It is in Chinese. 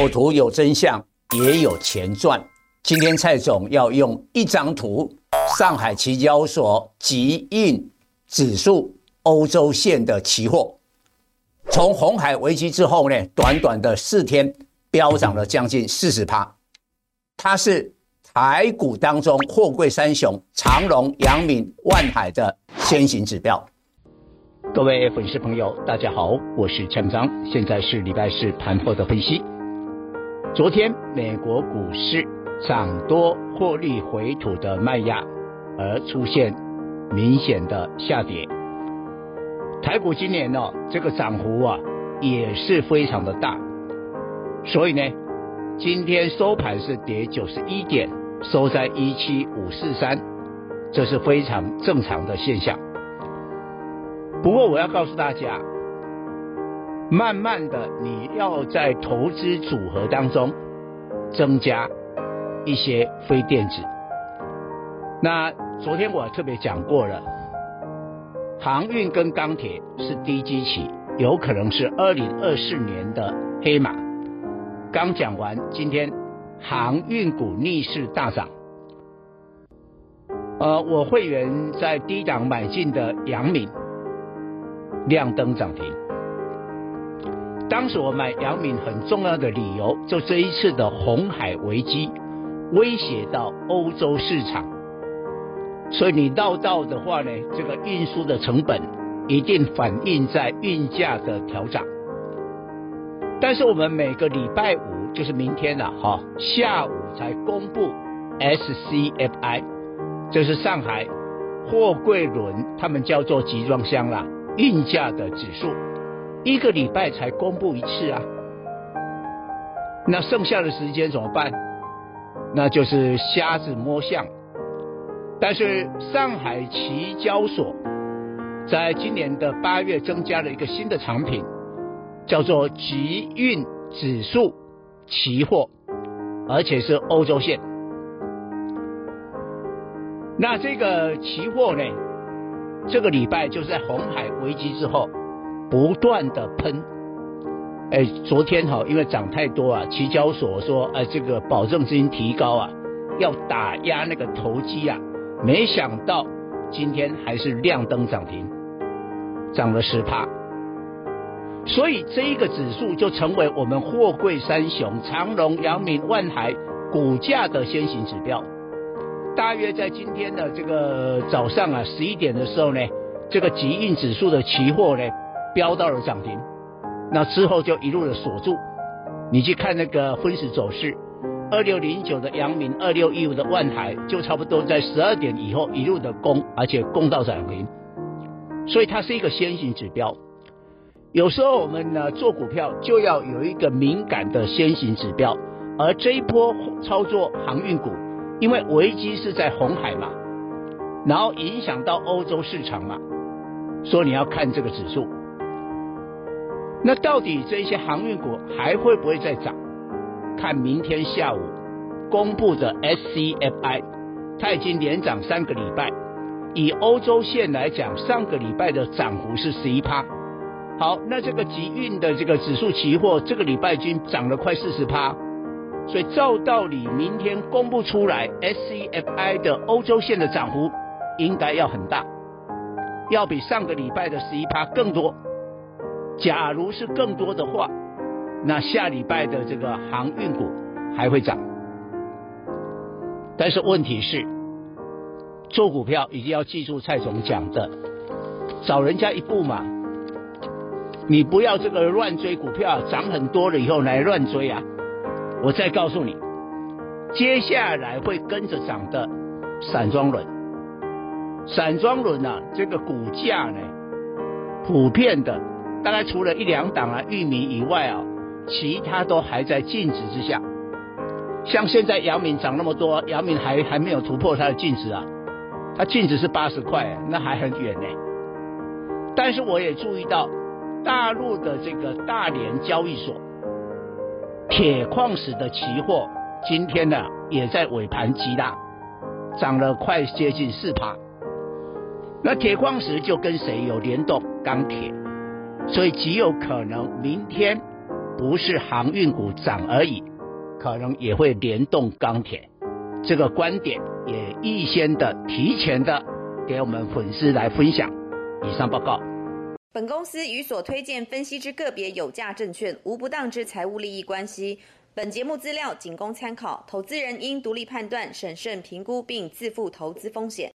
有图有真相，也有钱赚。今天蔡总要用一张图，上海期交所集运指数欧洲线的期货，从红海危机之后呢，短短的四天飙涨了将近四十趴。它是台股当中货柜三雄长荣、阳明、万海的先行指标。各位粉丝朋友，大家好，我是蔡明彰，现在是礼拜四盘后的分析。昨天美国股市涨多获利回吐的卖压，而出现明显的下跌。台股今年呢、哦，这个涨幅啊也是非常的大，所以呢，今天收盘是跌九十一点，收在一七五四三，这是非常正常的现象。不过我要告诉大家，慢慢的你要在投资组合当中增加一些非电子。那昨天我特别讲过了，航运跟钢铁是低基期，有可能是二零二四年的黑马。刚讲完，今天航运股逆势大涨。呃，我会员在低档买进的阳明。亮灯涨停。当时我买杨敏很重要的理由，就这一次的红海危机威胁到欧洲市场，所以你绕道的话呢，这个运输的成本一定反映在运价的调整。但是我们每个礼拜五就是明天了哈，下午才公布 SCFI，这是上海货柜轮，他们叫做集装箱啦。运价的指数，一个礼拜才公布一次啊，那剩下的时间怎么办？那就是瞎子摸象。但是上海期交所在今年的八月增加了一个新的产品，叫做集运指数期货，而且是欧洲线。那这个期货呢？这个礼拜就是在红海危机之后，不断的喷。哎，昨天哈，因为涨太多啊，期交所说，哎，这个保证金提高啊，要打压那个投机啊，没想到今天还是亮灯涨停，涨了十趴。所以这一个指数就成为我们货柜三雄长荣、阳明、万海股价的先行指标。大约在今天的这个早上啊，十一点的时候呢，这个集运指数的期货呢，飙到了涨停，那之后就一路的锁住。你去看那个分时走势，二六零九的阳明，二六一五的万海，就差不多在十二点以后一路的攻，而且攻到涨停，所以它是一个先行指标。有时候我们呢做股票就要有一个敏感的先行指标，而这一波操作航运股。因为危机是在红海嘛，然后影响到欧洲市场嘛，所以你要看这个指数。那到底这些航运股还会不会再涨？看明天下午公布的 SCFI，它已经连涨三个礼拜。以欧洲线来讲，上个礼拜的涨幅是十一趴。好，那这个集运的这个指数期货，这个礼拜已经涨了快四十趴。所以照道理，明天公布出来，SCFI 的欧洲线的涨幅应该要很大，要比上个礼拜的十一趴更多。假如是更多的话，那下礼拜的这个航运股还会涨。但是问题是，做股票一定要记住蔡总讲的，早人家一步嘛，你不要这个乱追股票，涨很多了以后来乱追啊。我再告诉你，接下来会跟着涨的散装轮，散装轮啊，这个股价呢，普遍的，大概除了一两档啊，玉米以外啊，其他都还在净值之下。像现在姚明涨那么多，姚明还还没有突破它的净值啊，它净值是八十块，那还很远呢。但是我也注意到，大陆的这个大连交易所。铁矿石的期货今天呢也在尾盘急拉，涨了快接近四趴。那铁矿石就跟谁有联动？钢铁，所以极有可能明天不是航运股涨而已，可能也会联动钢铁。这个观点也预先的、提前的给我们粉丝来分享。以上报告。本公司与所推荐分析之个别有价证券无不当之财务利益关系。本节目资料仅供参考，投资人应独立判断、审慎评估并自负投资风险。